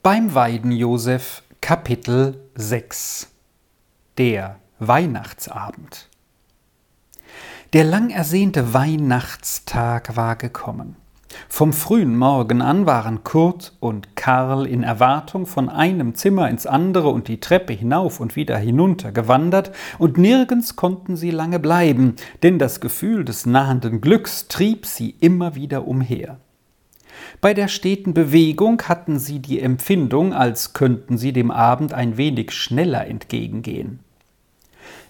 Beim Weidenjosef Kapitel 6 Der Weihnachtsabend Der lang ersehnte Weihnachtstag war gekommen. Vom frühen Morgen an waren Kurt und Karl in Erwartung von einem Zimmer ins andere und die Treppe hinauf und wieder hinunter gewandert, und nirgends konnten sie lange bleiben, denn das Gefühl des nahenden Glücks trieb sie immer wieder umher. Bei der steten Bewegung hatten sie die Empfindung, als könnten sie dem Abend ein wenig schneller entgegengehen.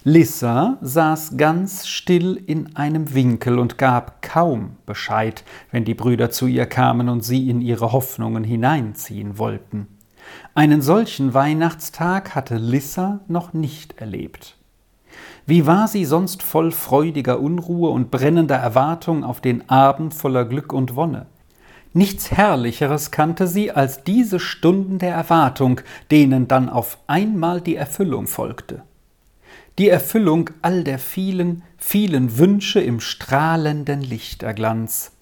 Lissa saß ganz still in einem Winkel und gab kaum Bescheid, wenn die Brüder zu ihr kamen und sie in ihre Hoffnungen hineinziehen wollten. Einen solchen Weihnachtstag hatte Lissa noch nicht erlebt. Wie war sie sonst voll freudiger Unruhe und brennender Erwartung auf den Abend voller Glück und Wonne? Nichts Herrlicheres kannte sie als diese Stunden der Erwartung, denen dann auf einmal die Erfüllung folgte. Die Erfüllung all der vielen, vielen Wünsche im strahlenden Lichterglanz.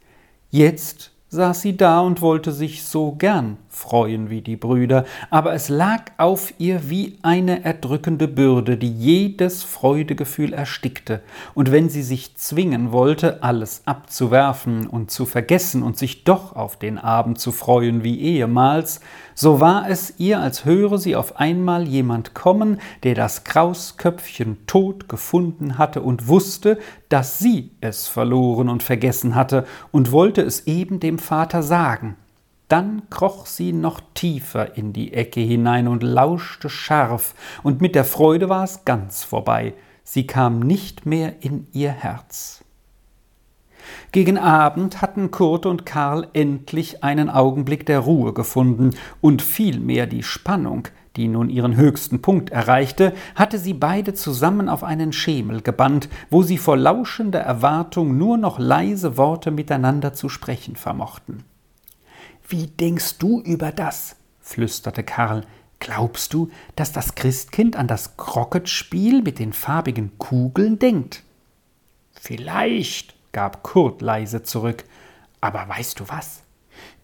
Jetzt saß sie da und wollte sich so gern freuen wie die Brüder, aber es lag auf ihr wie eine erdrückende Bürde, die jedes Freudegefühl erstickte, und wenn sie sich zwingen wollte, alles abzuwerfen und zu vergessen und sich doch auf den Abend zu freuen wie ehemals, so war es ihr, als höre sie auf einmal jemand kommen, der das Krausköpfchen tot gefunden hatte und wusste, dass sie es verloren und vergessen hatte, und wollte es eben dem Vater sagen. Dann kroch sie noch tiefer in die Ecke hinein und lauschte scharf, und mit der Freude war es ganz vorbei, sie kam nicht mehr in ihr Herz. Gegen Abend hatten Kurt und Karl endlich einen Augenblick der Ruhe gefunden, und vielmehr die Spannung, die nun ihren höchsten Punkt erreichte, hatte sie beide zusammen auf einen Schemel gebannt, wo sie vor lauschender Erwartung nur noch leise Worte miteinander zu sprechen vermochten. Wie denkst du über das? flüsterte Karl. Glaubst du, dass das Christkind an das Krocketspiel mit den farbigen Kugeln denkt? Vielleicht, gab Kurt leise zurück. Aber weißt du was?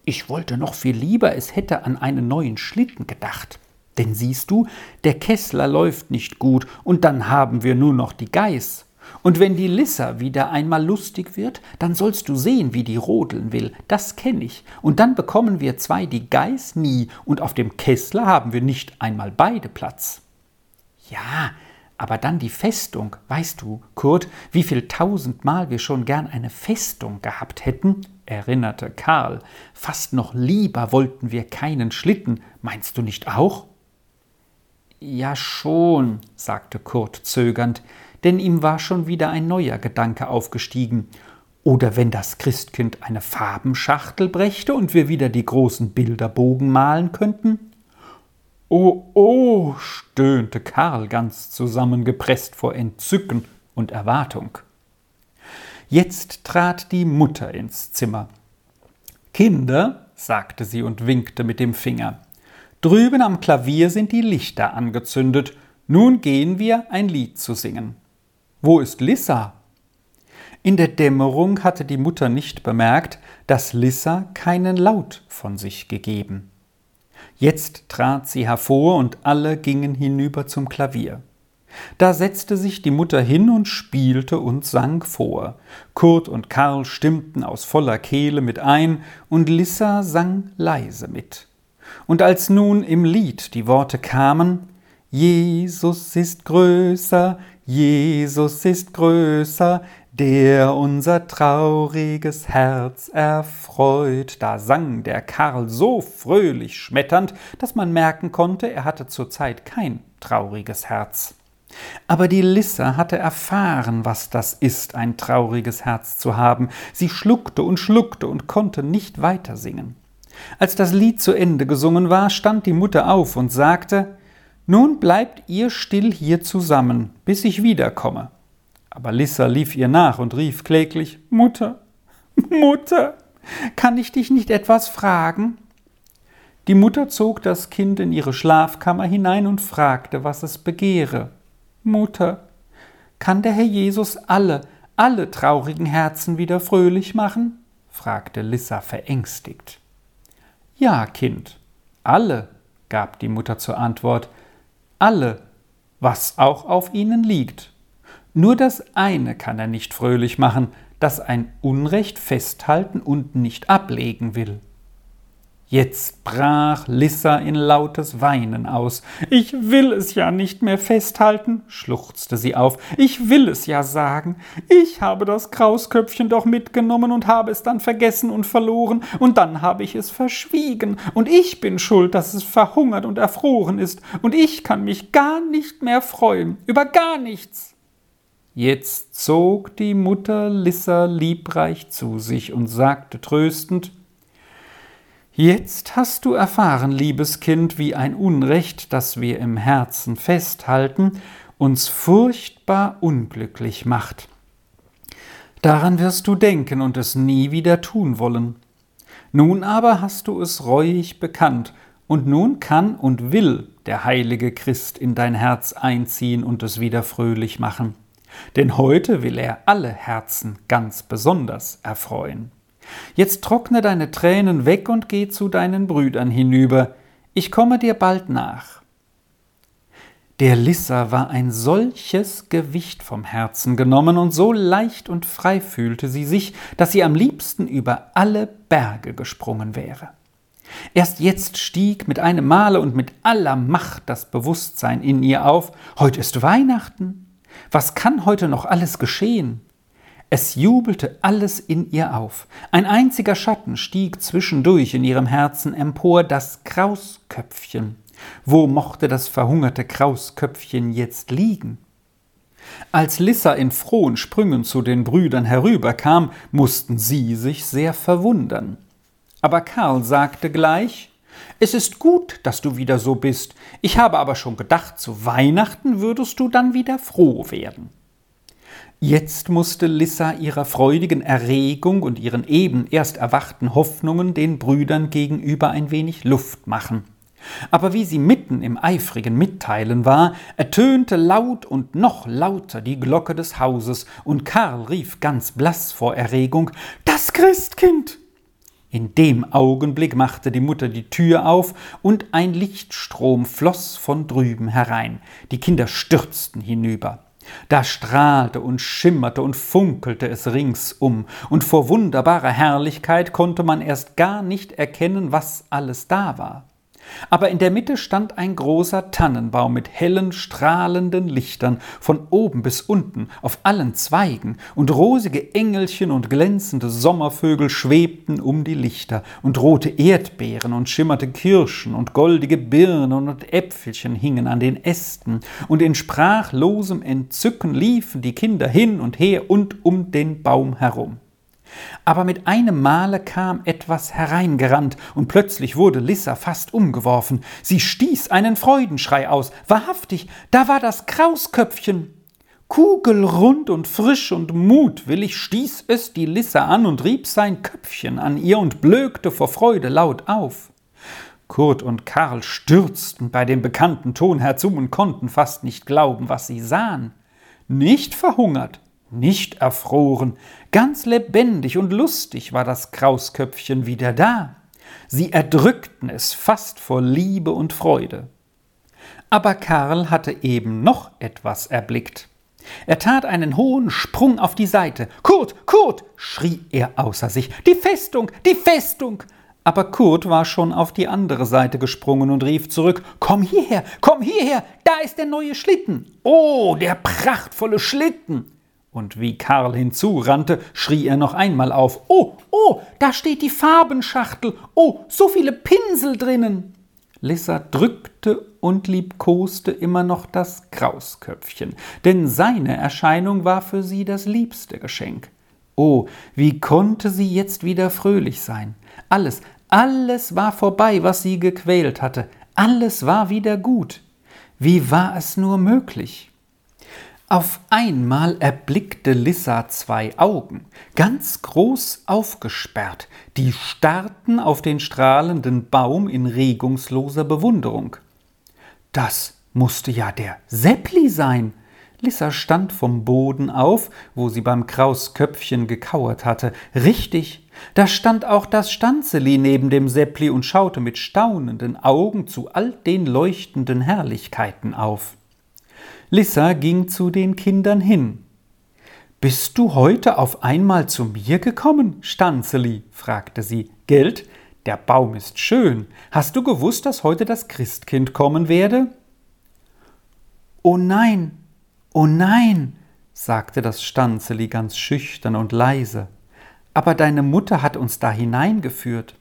Ich wollte noch viel lieber, es hätte an einen neuen Schlitten gedacht. Denn siehst du, der Kessler läuft nicht gut, und dann haben wir nur noch die Geiß. Und wenn die Lissa wieder einmal lustig wird, dann sollst du sehen, wie die rodeln will. Das kenne ich. Und dann bekommen wir zwei die Geiß nie, und auf dem Kessler haben wir nicht einmal beide Platz. Ja, aber dann die Festung, weißt du, Kurt, wie viel tausendmal wir schon gern eine Festung gehabt hätten? erinnerte Karl. Fast noch lieber wollten wir keinen Schlitten, meinst du nicht auch? Ja schon, sagte Kurt zögernd, denn ihm war schon wieder ein neuer Gedanke aufgestiegen. Oder wenn das Christkind eine Farbenschachtel brächte und wir wieder die großen Bilderbogen malen könnten? Oh, oh, stöhnte Karl ganz zusammengepresst vor Entzücken und Erwartung. Jetzt trat die Mutter ins Zimmer. Kinder, sagte sie und winkte mit dem Finger, drüben am Klavier sind die Lichter angezündet, nun gehen wir ein Lied zu singen. Wo ist Lissa? In der Dämmerung hatte die Mutter nicht bemerkt, dass Lissa keinen Laut von sich gegeben. Jetzt trat sie hervor und alle gingen hinüber zum Klavier. Da setzte sich die Mutter hin und spielte und sang vor. Kurt und Karl stimmten aus voller Kehle mit ein, und Lissa sang leise mit. Und als nun im Lied die Worte kamen Jesus ist größer, Jesus ist größer, der unser trauriges Herz erfreut. Da sang der Karl so fröhlich schmetternd, dass man merken konnte, er hatte zurzeit kein trauriges Herz. Aber die Lissa hatte erfahren, was das ist, ein trauriges Herz zu haben. Sie schluckte und schluckte und konnte nicht weiter singen. Als das Lied zu Ende gesungen war, stand die Mutter auf und sagte Nun bleibt ihr still hier zusammen, bis ich wiederkomme. Aber Lissa lief ihr nach und rief kläglich Mutter, Mutter, kann ich dich nicht etwas fragen? Die Mutter zog das Kind in ihre Schlafkammer hinein und fragte, was es begehre. Mutter, kann der Herr Jesus alle, alle traurigen Herzen wieder fröhlich machen? fragte Lissa verängstigt. Ja, Kind, alle, gab die Mutter zur Antwort, alle, was auch auf ihnen liegt. Nur das eine kann er nicht fröhlich machen, das ein Unrecht festhalten und nicht ablegen will. Jetzt brach Lissa in lautes Weinen aus. Ich will es ja nicht mehr festhalten, schluchzte sie auf. Ich will es ja sagen. Ich habe das Krausköpfchen doch mitgenommen und habe es dann vergessen und verloren, und dann habe ich es verschwiegen, und ich bin schuld, dass es verhungert und erfroren ist, und ich kann mich gar nicht mehr freuen, über gar nichts. Jetzt zog die Mutter Lissa liebreich zu sich und sagte tröstend Jetzt hast du erfahren, liebes Kind, wie ein Unrecht, das wir im Herzen festhalten, uns furchtbar unglücklich macht. Daran wirst du denken und es nie wieder tun wollen. Nun aber hast du es reuig bekannt, und nun kann und will der heilige Christ in dein Herz einziehen und es wieder fröhlich machen. Denn heute will er alle Herzen ganz besonders erfreuen. Jetzt trockne deine Tränen weg und geh zu deinen Brüdern hinüber, ich komme dir bald nach. Der Lissa war ein solches Gewicht vom Herzen genommen und so leicht und frei fühlte sie sich, dass sie am liebsten über alle Berge gesprungen wäre. Erst jetzt stieg mit einem Male und mit aller Macht das Bewusstsein in ihr auf, heute ist Weihnachten. Was kann heute noch alles geschehen? Es jubelte alles in ihr auf. Ein einziger Schatten stieg zwischendurch in ihrem Herzen empor, das Krausköpfchen. Wo mochte das verhungerte Krausköpfchen jetzt liegen? Als Lissa in frohen Sprüngen zu den Brüdern herüberkam, mussten sie sich sehr verwundern. Aber Karl sagte gleich Es ist gut, dass du wieder so bist. Ich habe aber schon gedacht, zu Weihnachten würdest du dann wieder froh werden. Jetzt musste Lissa ihrer freudigen Erregung und ihren eben erst erwachten Hoffnungen den Brüdern gegenüber ein wenig Luft machen. Aber wie sie mitten im eifrigen Mitteilen war, ertönte laut und noch lauter die Glocke des Hauses, und Karl rief ganz blass vor Erregung Das Christkind. In dem Augenblick machte die Mutter die Tür auf, und ein Lichtstrom floß von drüben herein. Die Kinder stürzten hinüber. Da strahlte und schimmerte und funkelte es ringsum, und vor wunderbarer Herrlichkeit konnte man erst gar nicht erkennen, was alles da war. Aber in der Mitte stand ein großer Tannenbaum mit hellen, strahlenden Lichtern von oben bis unten auf allen Zweigen, und rosige Engelchen und glänzende Sommervögel schwebten um die Lichter, und rote Erdbeeren und schimmerte Kirschen und goldige Birnen und Äpfelchen hingen an den Ästen, und in sprachlosem Entzücken liefen die Kinder hin und her und um den Baum herum. Aber mit einem Male kam etwas hereingerannt, und plötzlich wurde Lissa fast umgeworfen. Sie stieß einen Freudenschrei aus. Wahrhaftig, da war das Krausköpfchen. Kugelrund und frisch und mutwillig stieß es die Lissa an und rieb sein Köpfchen an ihr und blökte vor Freude laut auf. Kurt und Karl stürzten bei dem bekannten Ton herzu und konnten fast nicht glauben, was sie sahen. Nicht verhungert, nicht erfroren, ganz lebendig und lustig war das Krausköpfchen wieder da. Sie erdrückten es fast vor Liebe und Freude. Aber Karl hatte eben noch etwas erblickt. Er tat einen hohen Sprung auf die Seite. Kurt, Kurt, schrie er außer sich. Die Festung, die Festung. Aber Kurt war schon auf die andere Seite gesprungen und rief zurück Komm hierher, komm hierher, da ist der neue Schlitten. Oh, der prachtvolle Schlitten. Und wie Karl hinzurannte, schrie er noch einmal auf Oh, oh, da steht die Farbenschachtel. Oh, so viele Pinsel drinnen. Lissa drückte und liebkoste immer noch das Krausköpfchen, denn seine Erscheinung war für sie das liebste Geschenk. Oh, wie konnte sie jetzt wieder fröhlich sein? Alles, alles war vorbei, was sie gequält hatte. Alles war wieder gut. Wie war es nur möglich? Auf einmal erblickte Lissa zwei Augen, ganz groß aufgesperrt, die starrten auf den strahlenden Baum in regungsloser Bewunderung. Das musste ja der Seppli sein. Lissa stand vom Boden auf, wo sie beim Krausköpfchen gekauert hatte. Richtig, da stand auch das Stanzeli neben dem Seppli und schaute mit staunenden Augen zu all den leuchtenden Herrlichkeiten auf. Lissa ging zu den Kindern hin. Bist du heute auf einmal zu mir gekommen, Stanzeli? fragte sie. Geld? Der Baum ist schön. Hast du gewusst, dass heute das Christkind kommen werde? Oh nein, Oh nein, sagte das Stanzeli ganz schüchtern und leise, aber deine Mutter hat uns da hineingeführt.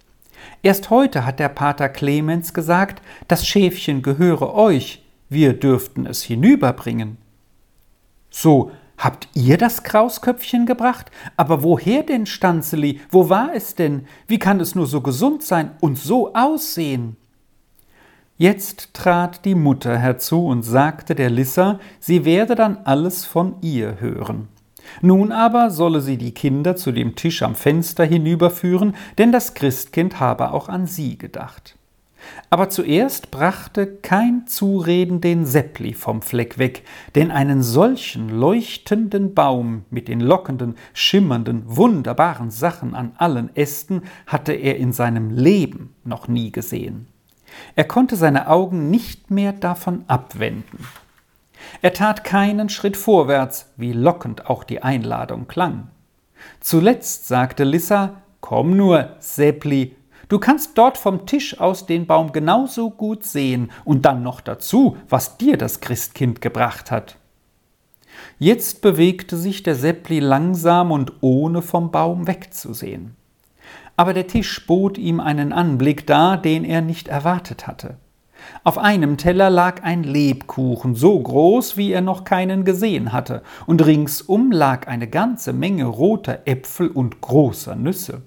Erst heute hat der Pater Clemens gesagt, das Schäfchen gehöre euch, wir dürften es hinüberbringen. So, habt ihr das Krausköpfchen gebracht? Aber woher denn, Stanzeli? Wo war es denn? Wie kann es nur so gesund sein und so aussehen? Jetzt trat die Mutter herzu und sagte der Lissa, sie werde dann alles von ihr hören. Nun aber solle sie die Kinder zu dem Tisch am Fenster hinüberführen, denn das Christkind habe auch an sie gedacht. Aber zuerst brachte kein Zureden den Seppli vom Fleck weg, denn einen solchen leuchtenden Baum mit den lockenden, schimmernden, wunderbaren Sachen an allen Ästen hatte er in seinem Leben noch nie gesehen. Er konnte seine Augen nicht mehr davon abwenden. Er tat keinen Schritt vorwärts, wie lockend auch die Einladung klang. Zuletzt sagte Lissa, Komm nur, Seppli, du kannst dort vom Tisch aus den Baum genauso gut sehen und dann noch dazu, was dir das Christkind gebracht hat. Jetzt bewegte sich der Seppli langsam und ohne vom Baum wegzusehen aber der Tisch bot ihm einen Anblick dar, den er nicht erwartet hatte. Auf einem Teller lag ein Lebkuchen, so groß, wie er noch keinen gesehen hatte, und ringsum lag eine ganze Menge roter Äpfel und großer Nüsse.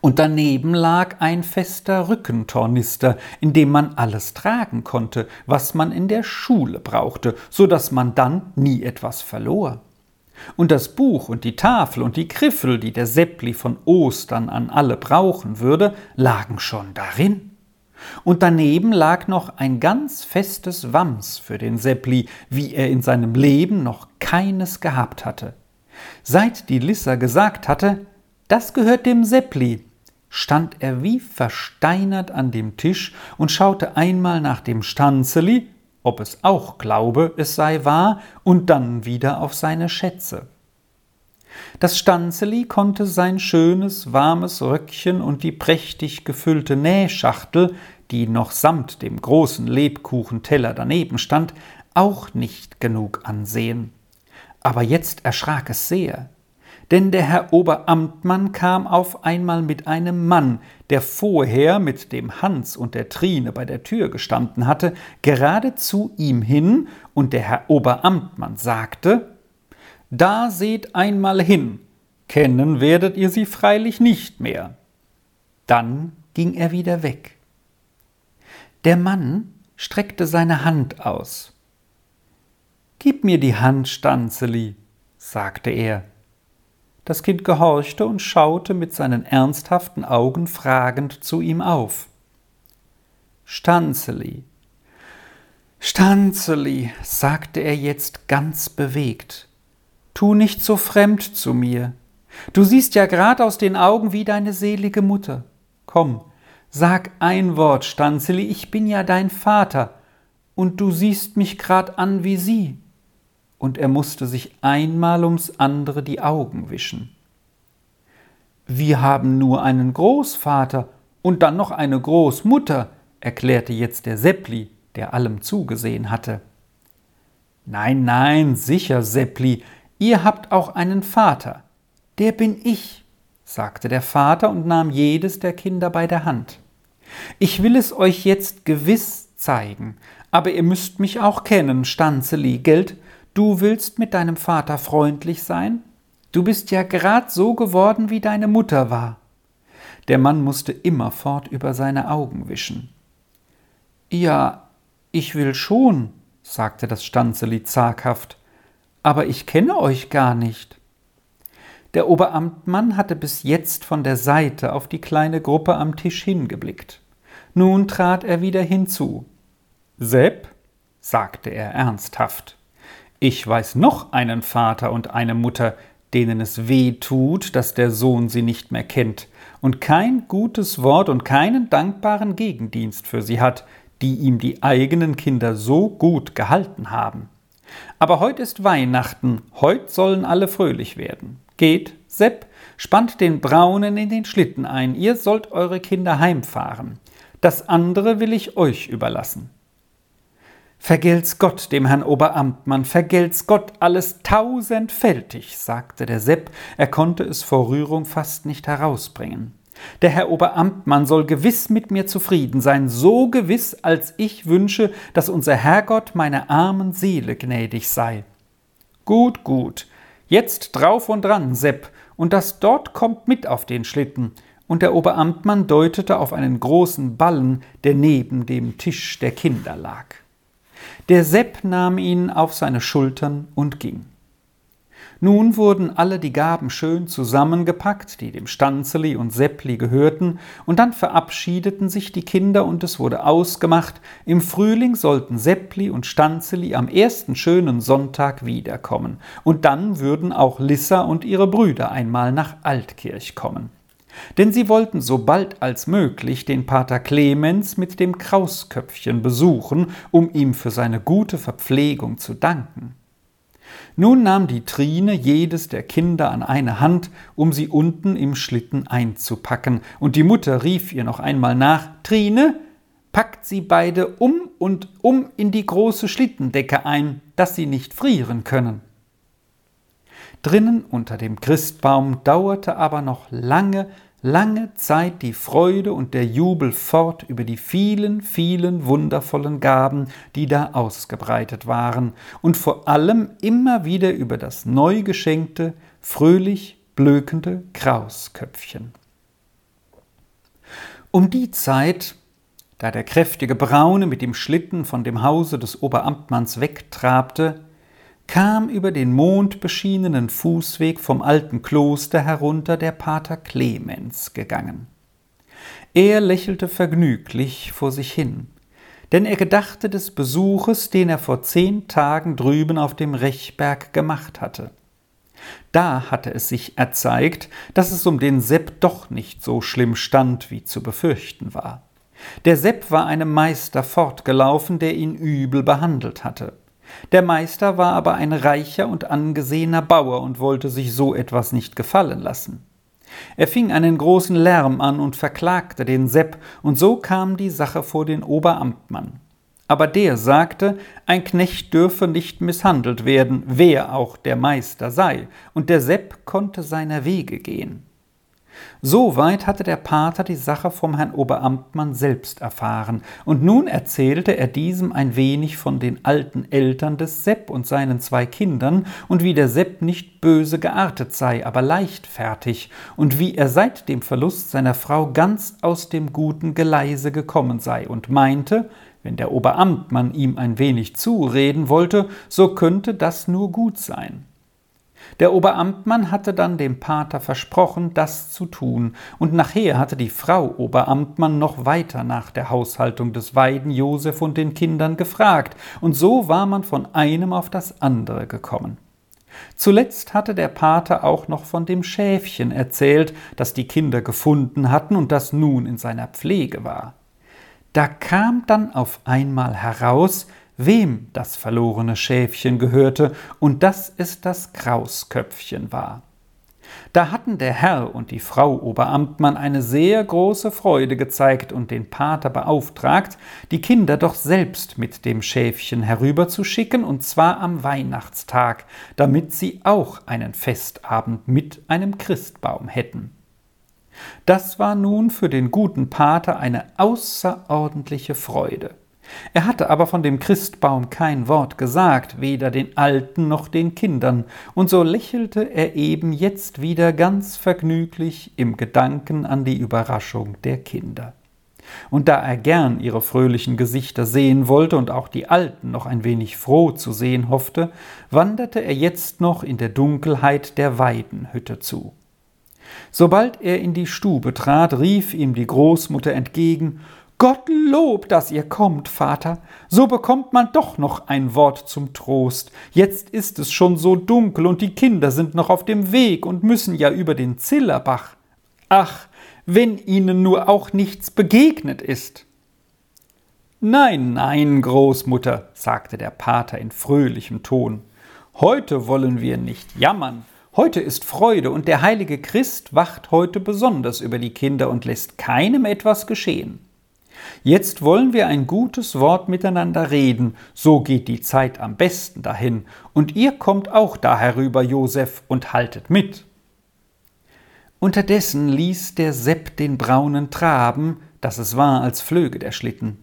Und daneben lag ein fester Rückentornister, in dem man alles tragen konnte, was man in der Schule brauchte, so dass man dann nie etwas verlor. Und das Buch und die Tafel und die Griffel, die der Seppli von Ostern an alle brauchen würde, lagen schon darin. Und daneben lag noch ein ganz festes Wams für den Seppli, wie er in seinem Leben noch keines gehabt hatte. Seit die Lissa gesagt hatte, das gehört dem Seppli, stand er wie versteinert an dem Tisch und schaute einmal nach dem Stanzeli ob es auch glaube, es sei wahr, und dann wieder auf seine Schätze. Das Stanzeli konnte sein schönes, warmes Röckchen und die prächtig gefüllte Nähschachtel, die noch samt dem großen Lebkuchenteller daneben stand, auch nicht genug ansehen. Aber jetzt erschrak es sehr denn der Herr Oberamtmann kam auf einmal mit einem Mann, der vorher mit dem Hans und der Trine bei der Tür gestanden hatte, gerade zu ihm hin, und der Herr Oberamtmann sagte Da seht einmal hin, kennen werdet ihr sie freilich nicht mehr. Dann ging er wieder weg. Der Mann streckte seine Hand aus. Gib mir die Hand, Stanzeli, sagte er. Das Kind gehorchte und schaute mit seinen ernsthaften Augen fragend zu ihm auf. Stanzeli, Stanzeli, sagte er jetzt ganz bewegt, tu nicht so fremd zu mir. Du siehst ja grad aus den Augen wie deine selige Mutter. Komm, sag ein Wort, Stanzeli, ich bin ja dein Vater, und du siehst mich grad an wie sie und er musste sich einmal ums andere die Augen wischen. Wir haben nur einen Großvater und dann noch eine Großmutter, erklärte jetzt der Seppli, der allem zugesehen hatte. Nein, nein, sicher, Seppli, ihr habt auch einen Vater. Der bin ich, sagte der Vater und nahm jedes der Kinder bei der Hand. Ich will es euch jetzt gewiss zeigen, aber ihr müsst mich auch kennen, Stanzeli, gelt, Du willst mit deinem Vater freundlich sein? Du bist ja grad so geworden, wie deine Mutter war. Der Mann musste immerfort über seine Augen wischen. Ja, ich will schon, sagte das Stanzeli zaghaft, aber ich kenne euch gar nicht. Der Oberamtmann hatte bis jetzt von der Seite auf die kleine Gruppe am Tisch hingeblickt. Nun trat er wieder hinzu. Sepp, sagte er ernsthaft, Ich weiß noch einen Vater und eine Mutter, denen es weh tut, dass der Sohn sie nicht mehr kennt und kein gutes Wort und keinen dankbaren Gegendienst für sie hat, die ihm die eigenen Kinder so gut gehalten haben. Aber heut ist Weihnachten, heut sollen alle fröhlich werden. Geht, Sepp, spannt den Braunen in den Schlitten ein, ihr sollt eure Kinder heimfahren. Das andere will ich euch überlassen. Vergelt's Gott, dem Herrn Oberamtmann, vergelt's Gott alles tausendfältig, sagte der Sepp, er konnte es vor Rührung fast nicht herausbringen. Der Herr Oberamtmann soll gewiss mit mir zufrieden sein, so gewiss, als ich wünsche, dass unser Herrgott meiner armen Seele gnädig sei. Gut, gut, jetzt drauf und dran, Sepp, und das dort kommt mit auf den Schlitten, und der Oberamtmann deutete auf einen großen Ballen, der neben dem Tisch der Kinder lag. Der Sepp nahm ihn auf seine Schultern und ging. Nun wurden alle die Gaben schön zusammengepackt, die dem Stanzeli und Seppli gehörten, und dann verabschiedeten sich die Kinder und es wurde ausgemacht, im Frühling sollten Seppli und Stanzeli am ersten schönen Sonntag wiederkommen, und dann würden auch Lissa und ihre Brüder einmal nach Altkirch kommen denn sie wollten so bald als möglich den Pater Clemens mit dem Krausköpfchen besuchen, um ihm für seine gute Verpflegung zu danken. Nun nahm die Trine jedes der Kinder an eine Hand, um sie unten im Schlitten einzupacken, und die Mutter rief ihr noch einmal nach Trine, packt sie beide um und um in die große Schlittendecke ein, dass sie nicht frieren können. Drinnen unter dem Christbaum dauerte aber noch lange, lange Zeit die Freude und der Jubel fort über die vielen, vielen wundervollen Gaben, die da ausgebreitet waren, und vor allem immer wieder über das neu geschenkte, fröhlich blökende Krausköpfchen. Um die Zeit, da der kräftige Braune mit dem Schlitten von dem Hause des Oberamtmanns wegtrabte, kam über den mondbeschienenen Fußweg vom alten Kloster herunter der Pater Clemens gegangen. Er lächelte vergnüglich vor sich hin, denn er gedachte des Besuches, den er vor zehn Tagen drüben auf dem Rechberg gemacht hatte. Da hatte es sich erzeigt, dass es um den Sepp doch nicht so schlimm stand, wie zu befürchten war. Der Sepp war einem Meister fortgelaufen, der ihn übel behandelt hatte. Der Meister war aber ein reicher und angesehener Bauer und wollte sich so etwas nicht gefallen lassen. Er fing einen großen Lärm an und verklagte den Sepp, und so kam die Sache vor den Oberamtmann. Aber der sagte, ein Knecht dürfe nicht misshandelt werden, wer auch der Meister sei, und der Sepp konnte seiner Wege gehen. Soweit hatte der Pater die Sache vom Herrn Oberamtmann selbst erfahren, und nun erzählte er diesem ein wenig von den alten Eltern des Sepp und seinen zwei Kindern und wie der Sepp nicht böse geartet sei, aber leichtfertig, und wie er seit dem Verlust seiner Frau ganz aus dem guten Geleise gekommen sei und meinte, wenn der Oberamtmann ihm ein wenig zureden wollte, so könnte das nur gut sein. Der Oberamtmann hatte dann dem Pater versprochen, das zu tun, und nachher hatte die Frau Oberamtmann noch weiter nach der Haushaltung des Weiden Josef und den Kindern gefragt, und so war man von einem auf das andere gekommen. Zuletzt hatte der Pater auch noch von dem Schäfchen erzählt, das die Kinder gefunden hatten und das nun in seiner Pflege war. Da kam dann auf einmal heraus, wem das verlorene Schäfchen gehörte und dass es das Krausköpfchen war. Da hatten der Herr und die Frau Oberamtmann eine sehr große Freude gezeigt und den Pater beauftragt, die Kinder doch selbst mit dem Schäfchen herüberzuschicken, und zwar am Weihnachtstag, damit sie auch einen Festabend mit einem Christbaum hätten. Das war nun für den guten Pater eine außerordentliche Freude. Er hatte aber von dem Christbaum kein Wort gesagt, weder den Alten noch den Kindern, und so lächelte er eben jetzt wieder ganz vergnüglich im Gedanken an die Überraschung der Kinder. Und da er gern ihre fröhlichen Gesichter sehen wollte und auch die Alten noch ein wenig froh zu sehen hoffte, wanderte er jetzt noch in der Dunkelheit der Weidenhütte zu. Sobald er in die Stube trat, rief ihm die Großmutter entgegen Gottlob, dass ihr kommt, Vater. So bekommt man doch noch ein Wort zum Trost. Jetzt ist es schon so dunkel und die Kinder sind noch auf dem Weg und müssen ja über den Zillerbach. Ach, wenn ihnen nur auch nichts begegnet ist. Nein, nein, Großmutter, sagte der Pater in fröhlichem Ton. Heute wollen wir nicht jammern. Heute ist Freude und der heilige Christ wacht heute besonders über die Kinder und lässt keinem etwas geschehen. Jetzt wollen wir ein gutes Wort miteinander reden, so geht die Zeit am besten dahin, und ihr kommt auch da herüber, Josef, und haltet mit. Unterdessen ließ der Sepp den Braunen traben, dass es war, als flöge der Schlitten.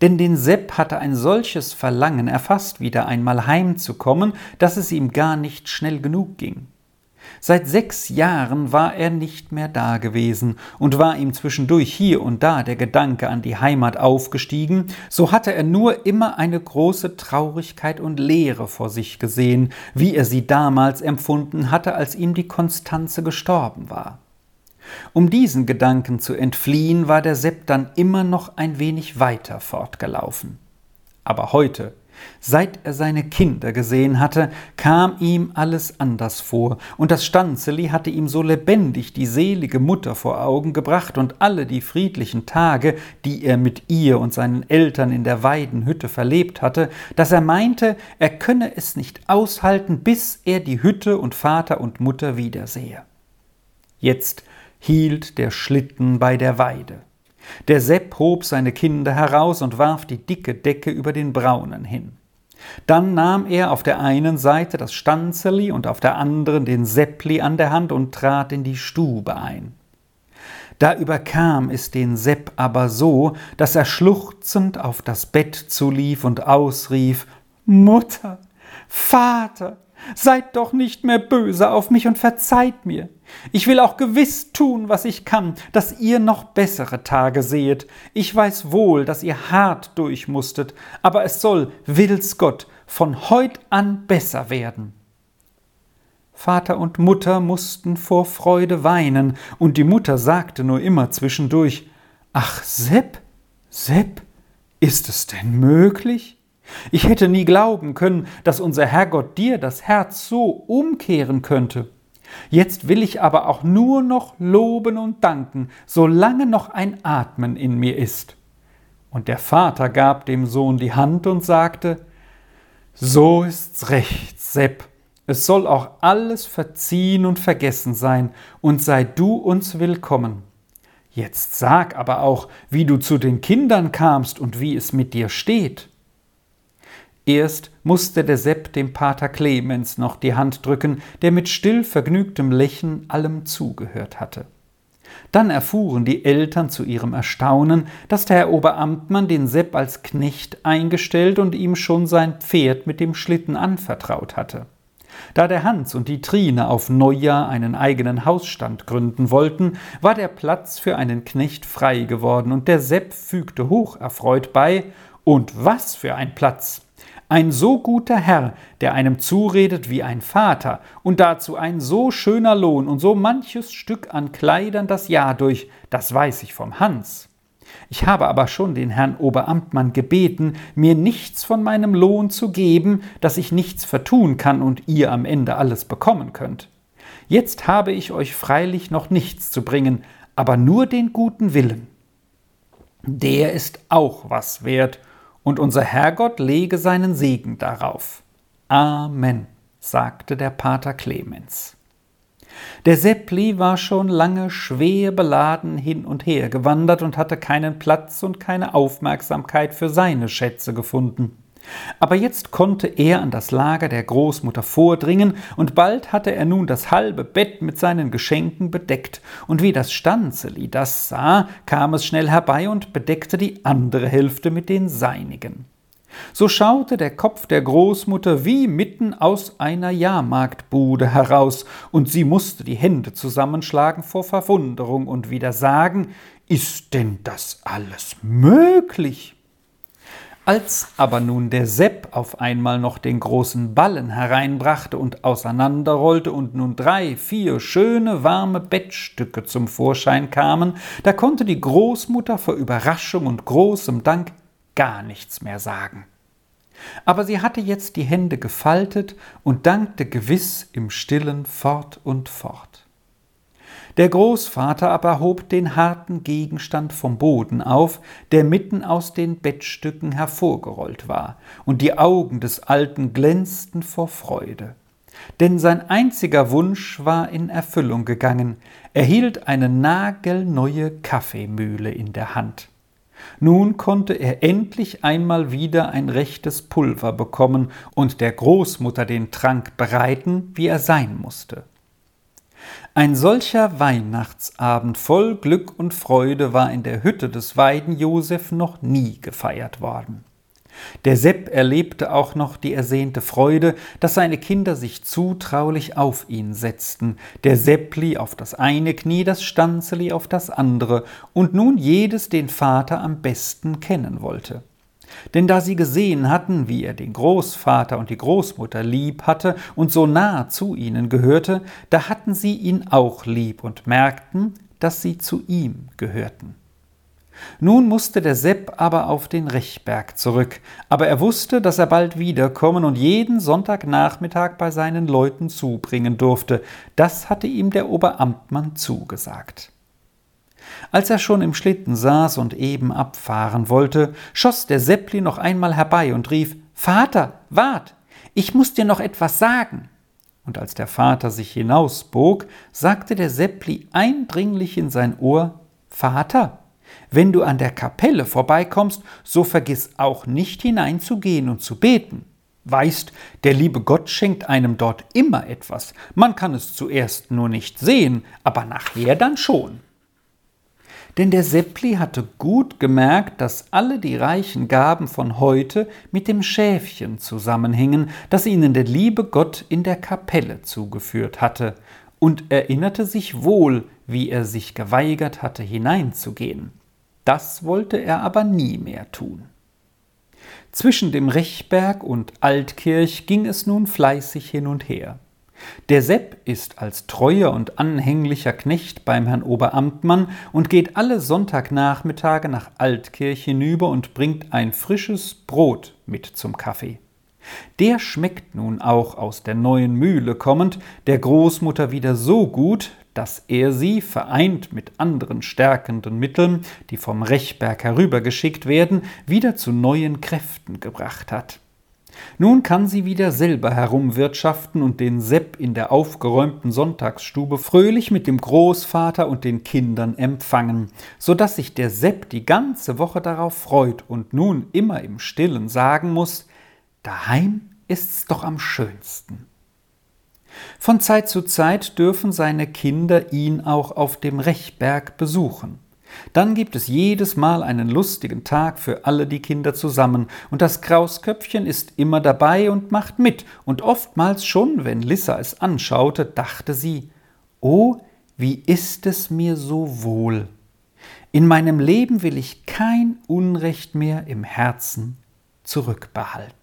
Denn den Sepp hatte ein solches Verlangen erfasst, wieder einmal heimzukommen, dass es ihm gar nicht schnell genug ging. Seit sechs Jahren war er nicht mehr da gewesen, und war ihm zwischendurch hier und da der Gedanke an die Heimat aufgestiegen, so hatte er nur immer eine große Traurigkeit und Leere vor sich gesehen, wie er sie damals empfunden hatte, als ihm die Konstanze gestorben war. Um diesen Gedanken zu entfliehen, war der Sepp dann immer noch ein wenig weiter fortgelaufen. Aber heute, Seit er seine Kinder gesehen hatte, kam ihm alles anders vor, und das Stanzeli hatte ihm so lebendig die selige Mutter vor Augen gebracht und alle die friedlichen Tage, die er mit ihr und seinen Eltern in der Weidenhütte verlebt hatte, dass er meinte, er könne es nicht aushalten, bis er die Hütte und Vater und Mutter wiedersehe. Jetzt hielt der Schlitten bei der Weide. Der Sepp hob seine Kinder heraus und warf die dicke Decke über den Braunen hin. Dann nahm er auf der einen Seite das Stanzeli und auf der anderen den Seppli an der Hand und trat in die Stube ein. Da überkam es den Sepp aber so, dass er schluchzend auf das Bett zulief und ausrief Mutter, Vater, Seid doch nicht mehr böse auf mich und verzeiht mir. Ich will auch gewiss tun, was ich kann, dass ihr noch bessere Tage sehet. Ich weiß wohl, dass ihr hart durch musstet, aber es soll, will's Gott, von heut an besser werden. Vater und Mutter mussten vor Freude weinen, und die Mutter sagte nur immer zwischendurch Ach, Sepp, Sepp, ist es denn möglich? Ich hätte nie glauben können, dass unser Herrgott dir das Herz so umkehren könnte. Jetzt will ich aber auch nur noch loben und danken, solange noch ein Atmen in mir ist. Und der Vater gab dem Sohn die Hand und sagte, So ist's recht, Sepp, es soll auch alles verziehen und vergessen sein, und sei du uns willkommen. Jetzt sag aber auch, wie du zu den Kindern kamst und wie es mit dir steht. Erst musste der Sepp dem Pater Clemens noch die Hand drücken, der mit still vergnügtem Lächeln allem zugehört hatte. Dann erfuhren die Eltern zu ihrem Erstaunen, dass der Herr Oberamtmann den Sepp als Knecht eingestellt und ihm schon sein Pferd mit dem Schlitten anvertraut hatte. Da der Hans und die Trine auf Neujahr einen eigenen Hausstand gründen wollten, war der Platz für einen Knecht frei geworden, und der Sepp fügte hocherfreut bei Und was für ein Platz! Ein so guter Herr, der einem zuredet wie ein Vater, und dazu ein so schöner Lohn und so manches Stück an Kleidern das Jahr durch, das weiß ich vom Hans. Ich habe aber schon den Herrn Oberamtmann gebeten, mir nichts von meinem Lohn zu geben, dass ich nichts vertun kann und ihr am Ende alles bekommen könnt. Jetzt habe ich euch freilich noch nichts zu bringen, aber nur den guten Willen. Der ist auch was wert, und unser Herrgott lege seinen Segen darauf. Amen, sagte der Pater Clemens. Der Seppli war schon lange schwer beladen hin und her gewandert und hatte keinen Platz und keine Aufmerksamkeit für seine Schätze gefunden. Aber jetzt konnte er an das Lager der Großmutter vordringen, und bald hatte er nun das halbe Bett mit seinen Geschenken bedeckt, und wie das Stanzeli das sah, kam es schnell herbei und bedeckte die andere Hälfte mit den seinigen. So schaute der Kopf der Großmutter wie mitten aus einer Jahrmarktbude heraus, und sie musste die Hände zusammenschlagen vor Verwunderung und wieder sagen, ist denn das alles möglich? Als aber nun der Sepp auf einmal noch den großen Ballen hereinbrachte und auseinanderrollte und nun drei, vier schöne warme Bettstücke zum Vorschein kamen, da konnte die Großmutter vor Überraschung und großem Dank gar nichts mehr sagen. Aber sie hatte jetzt die Hände gefaltet und dankte gewiss im stillen fort und fort. Der Großvater aber hob den harten Gegenstand vom Boden auf, der mitten aus den Bettstücken hervorgerollt war, und die Augen des Alten glänzten vor Freude. Denn sein einziger Wunsch war in Erfüllung gegangen, er hielt eine nagelneue Kaffeemühle in der Hand. Nun konnte er endlich einmal wieder ein rechtes Pulver bekommen und der Großmutter den Trank bereiten, wie er sein musste. Ein solcher Weihnachtsabend voll Glück und Freude war in der Hütte des Weiden Josef noch nie gefeiert worden. Der Sepp erlebte auch noch die ersehnte Freude, dass seine Kinder sich zutraulich auf ihn setzten, der Seppli auf das eine Knie, das Stanzeli auf das andere, und nun jedes den Vater am besten kennen wollte. Denn da sie gesehen hatten, wie er den Großvater und die Großmutter lieb hatte und so nah zu ihnen gehörte, da hatten sie ihn auch lieb und merkten, dass sie zu ihm gehörten. Nun musste der Sepp aber auf den Rechberg zurück, aber er wusste, dass er bald wiederkommen und jeden Sonntagnachmittag bei seinen Leuten zubringen durfte. Das hatte ihm der Oberamtmann zugesagt. Als er schon im Schlitten saß und eben abfahren wollte, schoss der Seppli noch einmal herbei und rief Vater, wart, ich muss dir noch etwas sagen. Und als der Vater sich hinausbog, sagte der Seppli eindringlich in sein Ohr Vater, wenn du an der Kapelle vorbeikommst, so vergiss auch nicht hineinzugehen und zu beten. Weißt, der liebe Gott schenkt einem dort immer etwas. Man kann es zuerst nur nicht sehen, aber nachher dann schon. Denn der Seppli hatte gut gemerkt, dass alle die reichen Gaben von heute mit dem Schäfchen zusammenhingen, das ihnen der liebe Gott in der Kapelle zugeführt hatte, und erinnerte sich wohl, wie er sich geweigert hatte, hineinzugehen. Das wollte er aber nie mehr tun. Zwischen dem Rechberg und Altkirch ging es nun fleißig hin und her. Der Sepp ist als treuer und anhänglicher Knecht beim Herrn Oberamtmann und geht alle Sonntagnachmittage nach Altkirch hinüber und bringt ein frisches Brot mit zum Kaffee. Der schmeckt nun auch aus der neuen Mühle kommend der Großmutter wieder so gut, dass er sie, vereint mit anderen stärkenden Mitteln, die vom Rechberg herübergeschickt werden, wieder zu neuen Kräften gebracht hat. Nun kann sie wieder selber herumwirtschaften und den Sepp in der aufgeräumten Sonntagsstube fröhlich mit dem Großvater und den Kindern empfangen, so dass sich der Sepp die ganze Woche darauf freut und nun immer im Stillen sagen muss, daheim ist's doch am schönsten. Von Zeit zu Zeit dürfen seine Kinder ihn auch auf dem Rechberg besuchen. Dann gibt es jedes Mal einen lustigen Tag für alle die Kinder zusammen, und das Krausköpfchen ist immer dabei und macht mit, und oftmals schon, wenn Lissa es anschaute, dachte sie, Oh, wie ist es mir so wohl. In meinem Leben will ich kein Unrecht mehr im Herzen zurückbehalten.